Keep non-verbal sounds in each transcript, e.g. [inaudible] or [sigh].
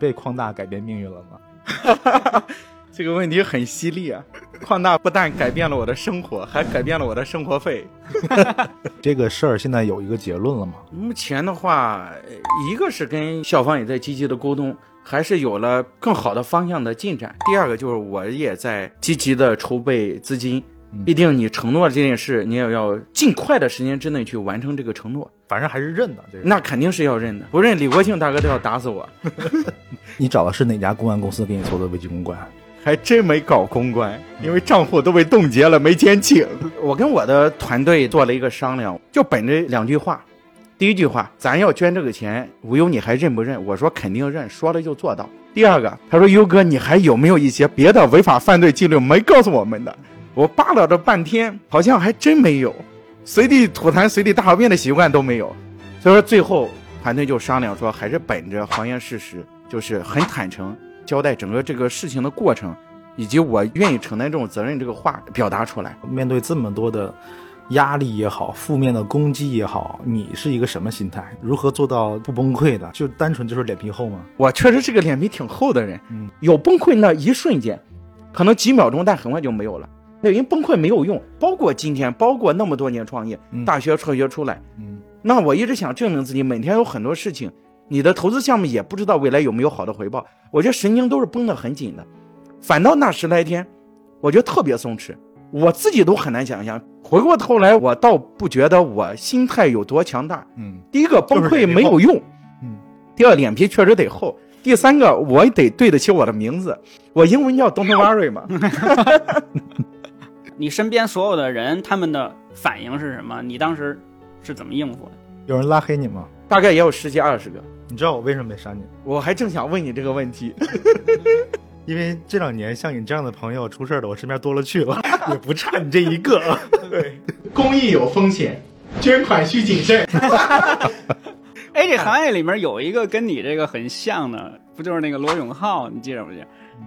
被矿大改变命运了吗？[laughs] 这个问题很犀利啊！矿大不但改变了我的生活，还改变了我的生活费。[laughs] 这个事儿现在有一个结论了吗？目前的话，呃一个是跟校方也在积极的沟通，还是有了更好的方向的进展。第二个就是我也在积极的筹备资金，毕竟你承诺了这件事，你也要尽快的时间之内去完成这个承诺。反正还是认的。这个，那肯定是要认的，不认李国庆大哥都要打死我。[laughs] 你找的是哪家公安公司给你做的危机公关？还真没搞公关，因为账户都被冻结了，没钱请。[laughs] 我跟我的团队做了一个商量，就本着两句话。第一句话，咱要捐这个钱，无忧你还认不认？我说肯定认，说了就做到。第二个，他说优哥，你还有没有一些别的违法犯罪记录没告诉我们的？我扒拉了半天，好像还真没有，随地吐痰、随地大小便的习惯都没有。所以说最后团队就商量说，还是本着还原事实，就是很坦诚交代整个这个事情的过程，以及我愿意承担这种责任这个话表达出来。面对这么多的压力也好，负面的攻击也好，你是一个什么心态？如何做到不崩溃的？就单纯就是脸皮厚吗？我确实是个脸皮挺厚的人，嗯，有崩溃那一瞬间，可能几秒钟，但很快就没有了。那因为崩溃没有用，包括今天，包括那么多年创业，嗯大学辍学出来，嗯，那我一直想证明自己，每天有很多事情，你的投资项目也不知道未来有没有好的回报，我觉得神经都是绷得很紧的，反倒那十来天，我觉得特别松弛，我自己都很难想象。回过头来，我倒不觉得我心态有多强大。嗯。第一个崩溃没有用，嗯，第二脸皮确实得厚，第三个我得对得起我的名字，我英文叫 Don't worry 嘛，[laughs] 你身边所有的人，他们的反应是什么？你当时是怎么应付的？有人拉黑你吗？大概也有十几二十个。你知道我为什么没删你？我还正想问你这个问题 [laughs] [laughs] 因为这两年像你这样的朋友出事儿的，我身边多了去了，也不差你这一个。[laughs] 对，公益有风险，捐款需谨慎。哎，这行业里面有一个跟你这个很像的，不就是那个罗永浩？你记着不记得？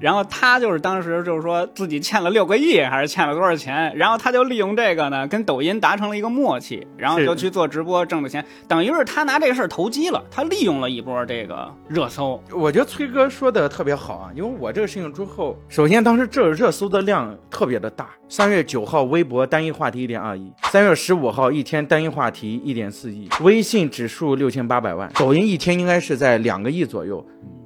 然后他就是当时就是说自己欠了六个亿，还是欠了多少钱？然后他就利用这个呢，跟抖音达成了一个默契，然后就去做直播挣的钱，等于是他拿这个事儿投机了，他利用了一波这个热搜。我觉得崔哥说的特别好啊，因为我这个事情之后，首先当时这热搜的量特别的大，三月九号微博单一话题一点二亿，三月十五号一天单一话题一点四亿，微信指数六千八百万，抖音一天应该是在两个亿左右。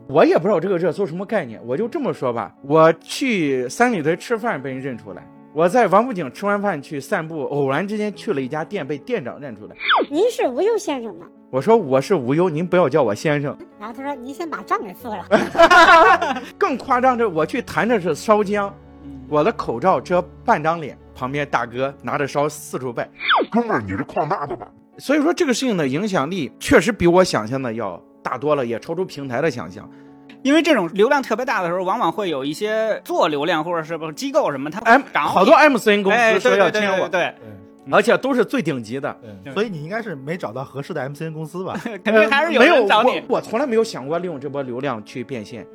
我也不知道这个热搜什么概念，我就这么说吧，我去三里屯吃饭被人认出来。我在王府井吃完饭去散步，偶然之间去了一家店，被店长认出来。您是吴忧先生吗？我说我是无忧，您不要叫我先生。然后他说：“您先把账给付了。[laughs] 更夸张的，我去谈的是烧姜，我的口罩遮半张脸，旁边大哥拿着烧四处拜。哥们儿，你是矿大的吧？所以说这个事情的影响力确实比我想象的要大多了，也超出平台的想象。因为这种流量特别大的时候，往往会有一些做流量或者是不机构什么，他 M 好多 MCN 公哎司说要签我，对对，而且都是最顶级的。所以你应该是没找到合适的 MCN 公司吧？肯定还是有呃没有人找你。我。我从来没有想过利用这波流量去变现，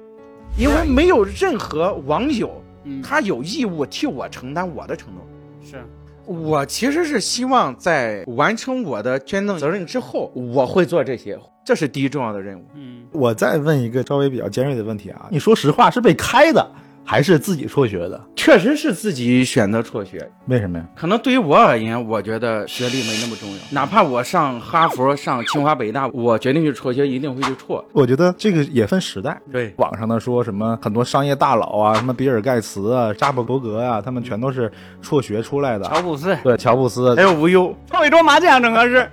因为没有任何网友嗯，他有义务替我承担我的承诺。是我其实是希望在完成我的捐赠责任之后，我会做这些，这是第一重要的任务。嗯，我再问一个稍微比较尖锐的问题啊，你说实话是被开的，还是自己辍学的？确实是自己选择辍学，为什么呀？可能对于我而言，我觉得学历没那么重要。哪怕我上哈佛、上清华、北大，我决定去辍学，一定会去辍。我觉得这个也分时代。对，网上的说什么很多商业大佬啊，什么比尔盖茨啊、扎克伯格啊，他们全都是辍学出来的。乔布斯对，乔布斯还，有无忧，泡一桌麻将正合适。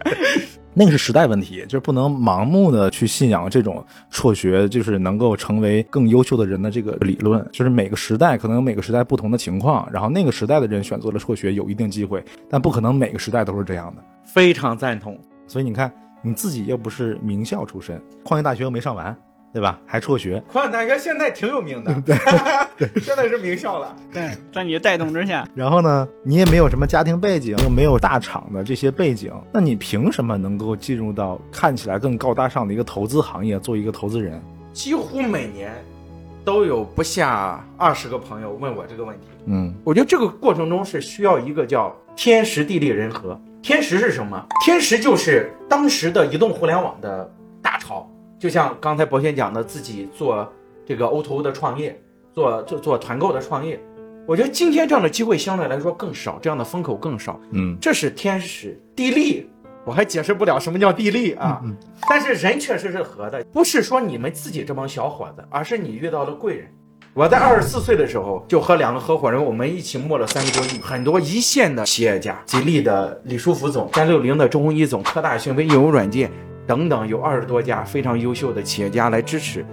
那个是时代问题，就是不能盲目的去信仰这种辍学就是能够成为更优秀的人的这个理论。就是每个时代可能有每个时代不同的情况，然后那个时代的人选择了辍学有一定机会，但不可能每个时代都是这样的。非常赞同。所以你看，你自己又不是名校出身，矿业大学又没上完，对吧？还辍学，[laughs] 矿业大学现在挺有名的，对 [laughs] 现在是名校了。对，在你的带动之下，然后呢，你也没有什么家庭背景，又没有大厂的这些背景，那你凭什么能够进入到看起来更高大上的一个投资行业，做一个投资人？几乎每年都有不下二十个朋友问我这个问题。嗯我觉得这个过程中是需要一个叫天时地利人和。天时是什么？天时就是当时的移动互联网的就像刚才博轩讲的，自己做这个 O to O 的创业，做做做团购的创业，我觉得今天这样的机会相对来说更少，这样的风口更少。嗯，这是天时地利，我还解释不了什么叫地利啊。嗯 [laughs] 但是人确实是合的，不是说你们自己这帮小伙子，而是你遇到了贵人。我在二十四岁的时候，就和两个合伙人，我们一起募了三个多亿，很多一线的企业家，吉利的李书福总，三六零的周鸿祎总，科大讯飞应用软件等等，有二十多家非常优秀的企业家来支持。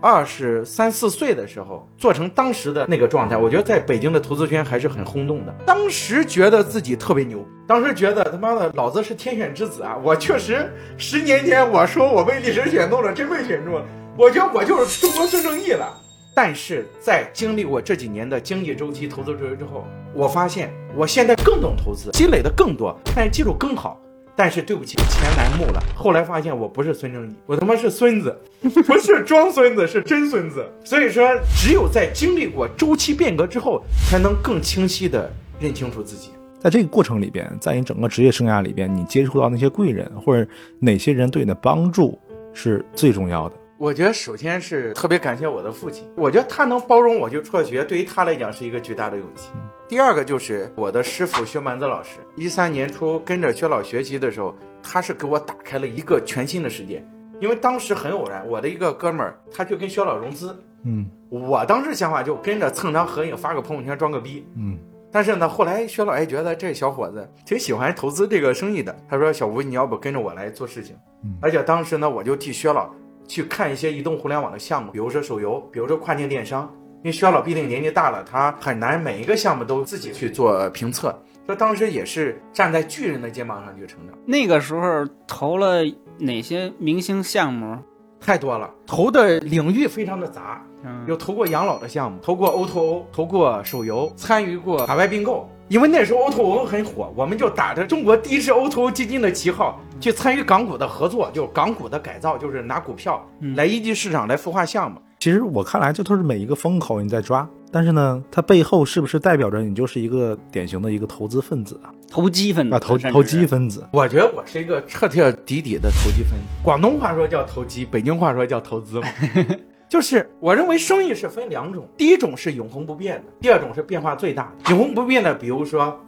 二十三四岁的时候做成当时的那个状态，我觉得在北京的投资圈还是很轰动的。当时觉得自己特别牛，当时觉得他妈的老子是天选之子啊！我确实十年前我说我被历史选中了，真被选中了，我觉得我就是中国孙正义了。但是在经历过这几年的经济周期、投资周期之后，我发现我现在更懂投资，积累的更多，但是技术更好。但是对不起，钱难募了。后来发现我不是孙正义，我他妈是孙子，[laughs] 不是装孙子，是真孙子。所以说，只有在经历过周期变革之后，才能更清晰的认清楚自己。在这个过程里边，在你整个职业生涯里边，你接触到那些贵人或者哪些人对你的帮助是最重要的。我觉得首先是特别感谢我的父亲，我觉得他能包容我去辍学，对于他来讲是一个巨大的勇气。第二个就是我的师傅薛蛮子老师，一三年初跟着薛老学习的时候，他是给我打开了一个全新的世界。因为当时很偶然，我的一个哥们儿他就跟薛老融资，嗯我当时想法就跟着蹭张合影，发个朋友圈装个逼。嗯但是呢，后来薛老爷觉得这小伙子挺喜欢投资这个生意的，他说：“小吴，你要不跟着我来做事情？”嗯而且当时呢，我就替薛老去看一些移动互联网的项目，比如说手游，比如说跨境电商。因为薛老毕竟年纪大了，他很难每一个项目都自己去做评测。他当时也是站在巨人的肩膀上去成长，那个时候投了哪些明星项目？太多了，投的领域非常的杂，嗯，有投过养老的项目，投过 O to O，投过手游，参与过海外并购。因为那时候 O to O 很火，我们就打着中国第一支 O to O 基金的旗号去参与港股的合作，就是港股的改造，就是拿股票嗯来一级市场来孵化项目。其实我看来，这都是每一个风口你在抓，但是呢，它背后是不是代表着你就是一个典型的一个投资分子啊？投机分子，啊，投投机分子。我觉得我是一个彻彻底底的投机分子。广东话说叫投机，北京话说叫投资嘛。[laughs] 就是我认为生意是分两种，第一种是永恒不变的，第二种是变化最大的。永恒不变的，比如说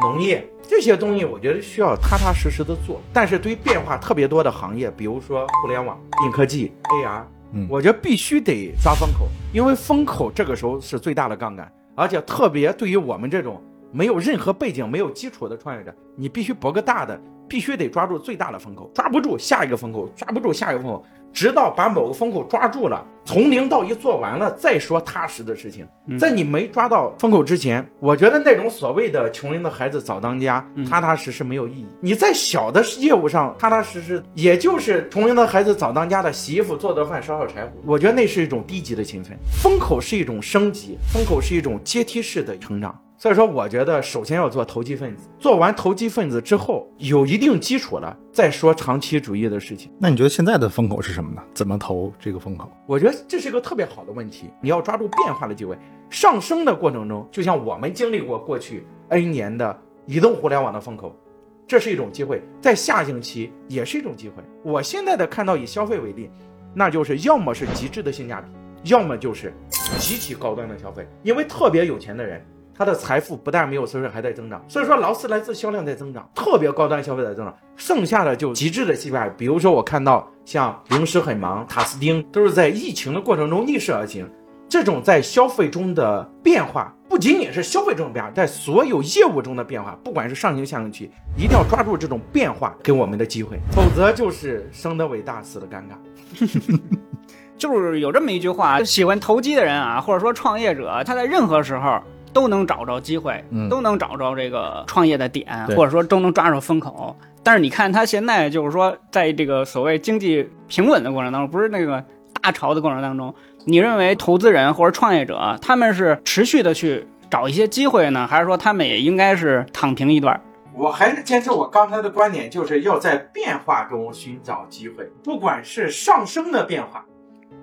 农业这些东西，我觉得需要踏踏实实的做。但是对于变化特别多的行业，比如说互联网、硬科技、AR，嗯我觉得必须得抓风口，因为风口这个时候是最大的杠杆，而且特别对于我们这种没有任何背景、没有基础的创业者，你必须搏个大的，必须得抓住最大的风口，抓不住下一个风口，抓不住下一个风口，直到把某个风口抓住了，从零到一做完了，再说踏实的事情。在你没抓到风口之前，我觉得那种所谓的穷人的孩子早当家，踏踏实实没有意义。你在小的业务上踏踏实实，也就是穷人的孩子早当家的洗衣服、做做饭、烧烧柴火，我觉得那是一种低级的勤奋。风口是一种升级，风口是一种阶梯式的成长。所以说，我觉得首先要做投机分子，做完投机分子之后，有一定基础了，再说长期主义的事情。那你觉得现在的风口是什么呢？怎么投这个风口？我觉得这是一个特别好的问题，你要抓住变化的机会。上升的过程中，就像我们经历过过去 N 年的移动互联网的风口，这是一种机会，在下行期也是一种机会。我现在的看到以消费为例，那就是要么是极致的性价比，要么就是极其高端的消费，因为特别有钱的人。他的财富不但没有缩水，还在增长。所以说，劳斯莱斯销量在增长，特别高端消费在增长，剩下的就极致的性价比。如说，我看到像零食很忙、塔斯汀都是在疫情的过程中逆势而行。这种在消费中的变化，不仅仅是消费中的变化，在所有业务中的变化，不管是上行下行期，一定要抓住这种变化给我们的机会，否则就是生的伟大，死的尴尬。[laughs] 就是有这么一句话，喜欢投机的人啊，或者说创业者，他在任何时候都能找着机会，嗯都能找着这个创业的点，或者说都能抓住风口。但是你看他现在就是说，在这个所谓经济平稳的过程当中，不是那个大潮的过程当中，你认为投资人或者创业者他们是持续的去找一些机会呢，还是说他们也应该是躺平一段？我还是坚持我刚才的观点，就是要在变化中寻找机会，不管是上升的变化，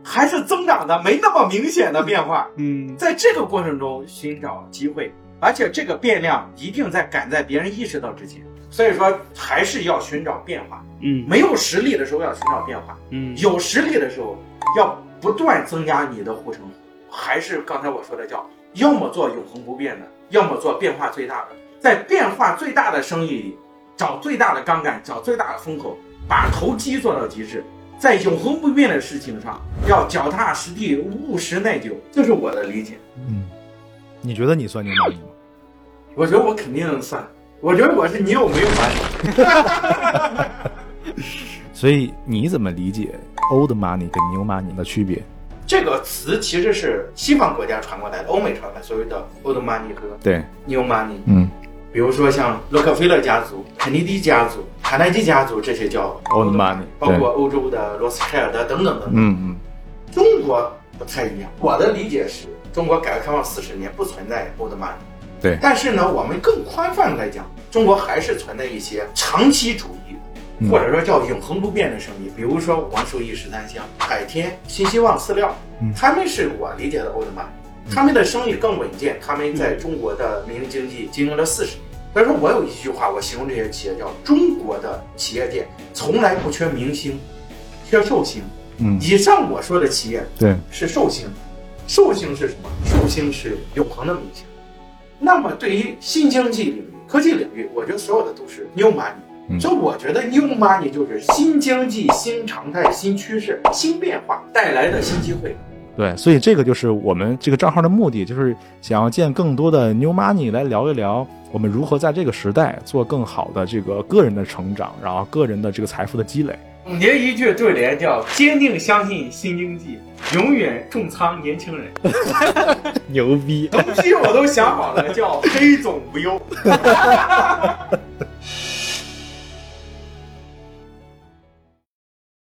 还是增长的没那么明显的变化，嗯在这个过程中寻找机会，而且这个变量一定在赶在别人意识到之前。所以说还是要寻找变化。嗯没有实力的时候要寻找变化，嗯有实力的时候要不断增加你的护城河。还是刚才我说的叫，要么做永恒不变的，要么做变化最大的。在变化最大的生意里，找最大的杠杆，找最大的风口，把投机做到极致。在永恒不变的事情上，要脚踏实地，务实耐久，这是我的理解。嗯，你觉得你算牛马尼吗？我觉得我肯定算，我觉得我是你有没有完。[laughs] 所以你怎么理解 old money 跟 new money 的区别？这个词其实是西方国家传过来的，欧美传过来所谓的 old money 和对，new money。嗯比如说像洛克菲勒家族、肯尼迪家族、卡耐基家族，这些叫 Old money，包括欧洲的罗斯柴尔德等等等等。嗯嗯中国不太一样，我的理解是中国改革开放四十年不存在 old money。对但是呢，我们更宽泛来讲，中国还是存在一些长期主义，嗯或者说叫永恒不变的生意，比如说王树义十三香、海天、新希望饲料嗯，他们是我理解的 old money。他们的生意更稳健，他们在中国的民营经济经营了四十年。所以说我有一句话，我形容这些企业叫中国的企业界从来不缺明星，缺寿星。嗯，以上我说的企业对，是寿星，寿星是什么？寿星是永恒的明星。那么对于新经济领域、科技领域，我觉得所有的都是 new money。嗯所以我觉得 new money 就是新经济、新常态、新趋势、新变化带来的新机会。对，所以这个就是我们这个账号的目的，就是想要见更多的 new money 来聊一聊我们如何在这个时代做更好的这个个人的成长，然后个人的这个财富的积累。总结一句对联叫“坚定相信新经济，永远重仓年轻人 [laughs] 牛逼！东西我都想好了，叫黑总无忧。[laughs]